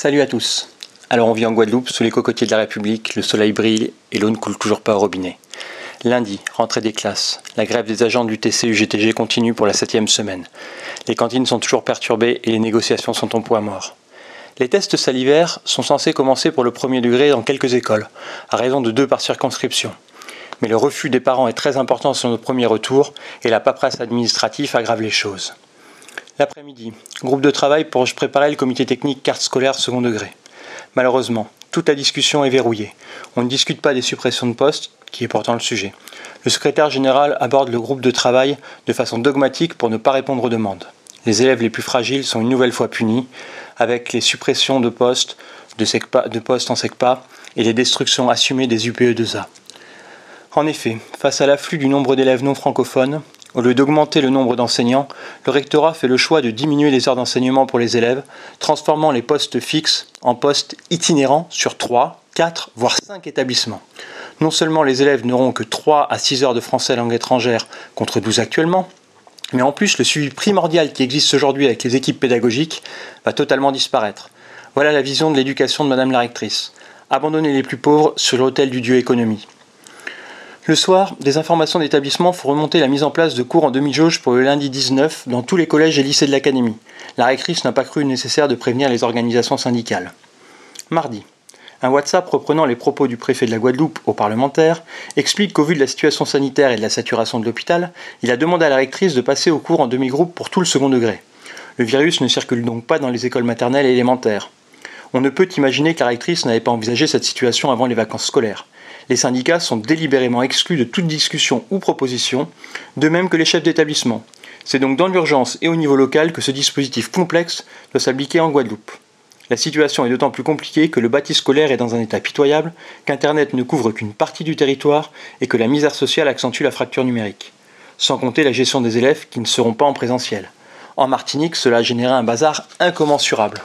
Salut à tous. Alors on vit en Guadeloupe, sous les cocotiers de la République, le soleil brille et l'eau ne coule toujours pas au robinet. Lundi, rentrée des classes. La grève des agents du TC UGTG continue pour la septième semaine. Les cantines sont toujours perturbées et les négociations sont en poids mort. Les tests salivaires sont censés commencer pour le premier degré dans quelques écoles, à raison de deux par circonscription. Mais le refus des parents est très important sur notre premier retour et la paperasse administrative aggrave les choses. L'après-midi, groupe de travail pour préparer le comité technique carte scolaire second degré. Malheureusement, toute la discussion est verrouillée. On ne discute pas des suppressions de postes, qui est pourtant le sujet. Le secrétaire général aborde le groupe de travail de façon dogmatique pour ne pas répondre aux demandes. Les élèves les plus fragiles sont une nouvelle fois punis, avec les suppressions de postes, de, de postes en SECPA et les destructions assumées des UPE2A. En effet, face à l'afflux du nombre d'élèves non francophones, au lieu d'augmenter le nombre d'enseignants, le rectorat fait le choix de diminuer les heures d'enseignement pour les élèves, transformant les postes fixes en postes itinérants sur 3, 4, voire 5 établissements. Non seulement les élèves n'auront que 3 à 6 heures de français langue étrangère contre 12 actuellement, mais en plus le suivi primordial qui existe aujourd'hui avec les équipes pédagogiques va totalement disparaître. Voilà la vision de l'éducation de Madame la rectrice. Abandonner les plus pauvres sur l'autel du Dieu économie. Le soir, des informations d'établissement font remonter la mise en place de cours en demi-jauge pour le lundi 19 dans tous les collèges et lycées de l'Académie. La rectrice n'a pas cru nécessaire de prévenir les organisations syndicales. Mardi, un WhatsApp reprenant les propos du préfet de la Guadeloupe aux parlementaires explique qu'au vu de la situation sanitaire et de la saturation de l'hôpital, il a demandé à la rectrice de passer au cours en demi-groupe pour tout le second degré. Le virus ne circule donc pas dans les écoles maternelles et élémentaires. On ne peut imaginer que la rectrice n'avait pas envisagé cette situation avant les vacances scolaires les syndicats sont délibérément exclus de toute discussion ou proposition, de même que les chefs d'établissement. C'est donc dans l'urgence et au niveau local que ce dispositif complexe doit s'appliquer en Guadeloupe. La situation est d'autant plus compliquée que le bâti scolaire est dans un état pitoyable, qu'Internet ne couvre qu'une partie du territoire et que la misère sociale accentue la fracture numérique. Sans compter la gestion des élèves qui ne seront pas en présentiel. En Martinique, cela a généré un bazar incommensurable.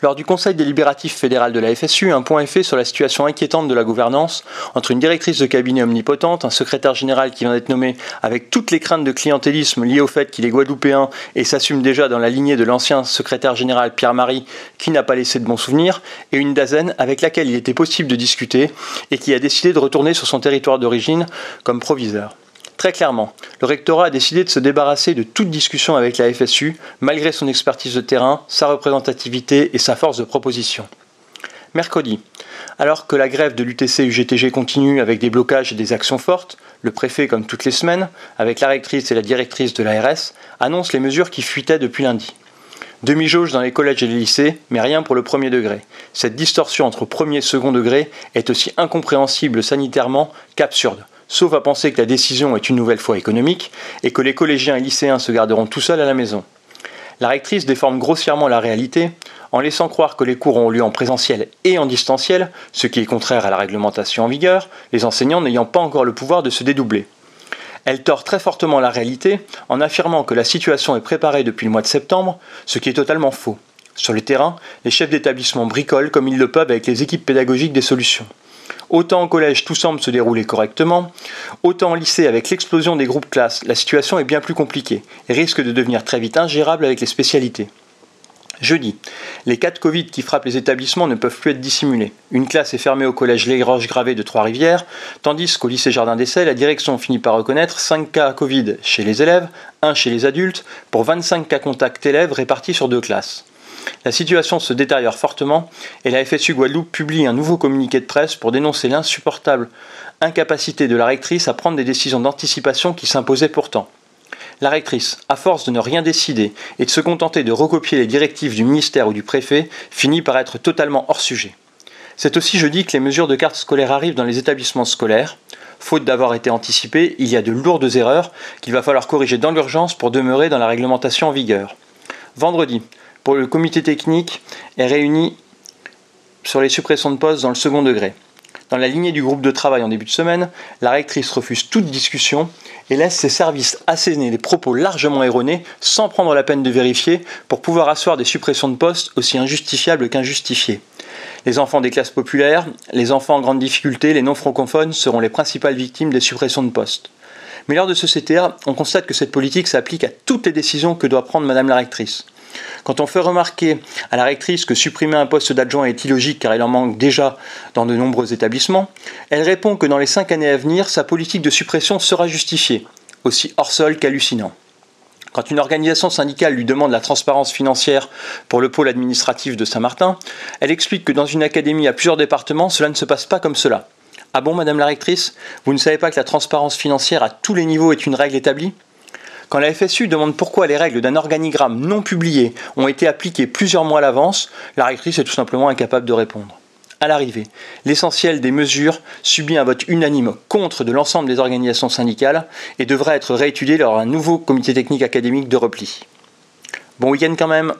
Lors du Conseil délibératif fédéral de la FSU, un point est fait sur la situation inquiétante de la gouvernance entre une directrice de cabinet omnipotente, un secrétaire général qui vient d'être nommé avec toutes les craintes de clientélisme liées au fait qu'il est guadeloupéen et s'assume déjà dans la lignée de l'ancien secrétaire général Pierre-Marie qui n'a pas laissé de bons souvenirs, et une Dazen avec laquelle il était possible de discuter et qui a décidé de retourner sur son territoire d'origine comme proviseur. Très clairement, le rectorat a décidé de se débarrasser de toute discussion avec la FSU, malgré son expertise de terrain, sa représentativité et sa force de proposition. Mercredi, alors que la grève de l'UTC-UGTG continue avec des blocages et des actions fortes, le préfet, comme toutes les semaines, avec la rectrice et la directrice de l'ARS, annonce les mesures qui fuitaient depuis lundi. Demi-jauge dans les collèges et les lycées, mais rien pour le premier degré. Cette distorsion entre premier et second degré est aussi incompréhensible sanitairement qu'absurde sauf à penser que la décision est une nouvelle fois économique et que les collégiens et lycéens se garderont tout seuls à la maison. La rectrice déforme grossièrement la réalité en laissant croire que les cours ont lieu en présentiel et en distanciel, ce qui est contraire à la réglementation en vigueur, les enseignants n'ayant pas encore le pouvoir de se dédoubler. Elle tord très fortement la réalité en affirmant que la situation est préparée depuis le mois de septembre, ce qui est totalement faux. Sur le terrain, les chefs d'établissement bricolent comme ils le peuvent avec les équipes pédagogiques des solutions. Autant au collège, tout semble se dérouler correctement, autant au lycée, avec l'explosion des groupes classes, la situation est bien plus compliquée et risque de devenir très vite ingérable avec les spécialités. Jeudi, les cas de Covid qui frappent les établissements ne peuvent plus être dissimulés. Une classe est fermée au collège Les Roches Gravées de Trois-Rivières, tandis qu'au lycée Jardin d'Essai, la direction finit par reconnaître 5 cas Covid chez les élèves, 1 chez les adultes, pour 25 cas contacts élèves répartis sur deux classes. La situation se détériore fortement et la FSU Guadeloupe publie un nouveau communiqué de presse pour dénoncer l'insupportable incapacité de la rectrice à prendre des décisions d'anticipation qui s'imposaient pourtant. La rectrice, à force de ne rien décider et de se contenter de recopier les directives du ministère ou du préfet, finit par être totalement hors sujet. C'est aussi jeudi que les mesures de carte scolaire arrivent dans les établissements scolaires. Faute d'avoir été anticipées, il y a de lourdes erreurs qu'il va falloir corriger dans l'urgence pour demeurer dans la réglementation en vigueur. Vendredi, le comité technique est réuni sur les suppressions de postes dans le second degré. Dans la lignée du groupe de travail en début de semaine, la rectrice refuse toute discussion et laisse ses services asséner des propos largement erronés sans prendre la peine de vérifier pour pouvoir asseoir des suppressions de postes aussi injustifiables qu'injustifiées. Les enfants des classes populaires, les enfants en grande difficulté, les non francophones seront les principales victimes des suppressions de postes. Mais lors de ce CTA, on constate que cette politique s'applique à toutes les décisions que doit prendre Madame la rectrice. Quand on fait remarquer à la rectrice que supprimer un poste d'adjoint est illogique car il en manque déjà dans de nombreux établissements, elle répond que dans les cinq années à venir, sa politique de suppression sera justifiée, aussi hors sol qu'hallucinant. Quand une organisation syndicale lui demande la transparence financière pour le pôle administratif de Saint-Martin, elle explique que dans une académie à plusieurs départements, cela ne se passe pas comme cela. Ah bon, madame la rectrice? Vous ne savez pas que la transparence financière à tous les niveaux est une règle établie? Quand la FSU demande pourquoi les règles d'un organigramme non publié ont été appliquées plusieurs mois à l'avance, la rectrice est tout simplement incapable de répondre. À l'arrivée, l'essentiel des mesures subit un vote unanime contre de l'ensemble des organisations syndicales et devra être réétudié lors d'un nouveau comité technique académique de repli. Bon week-end quand même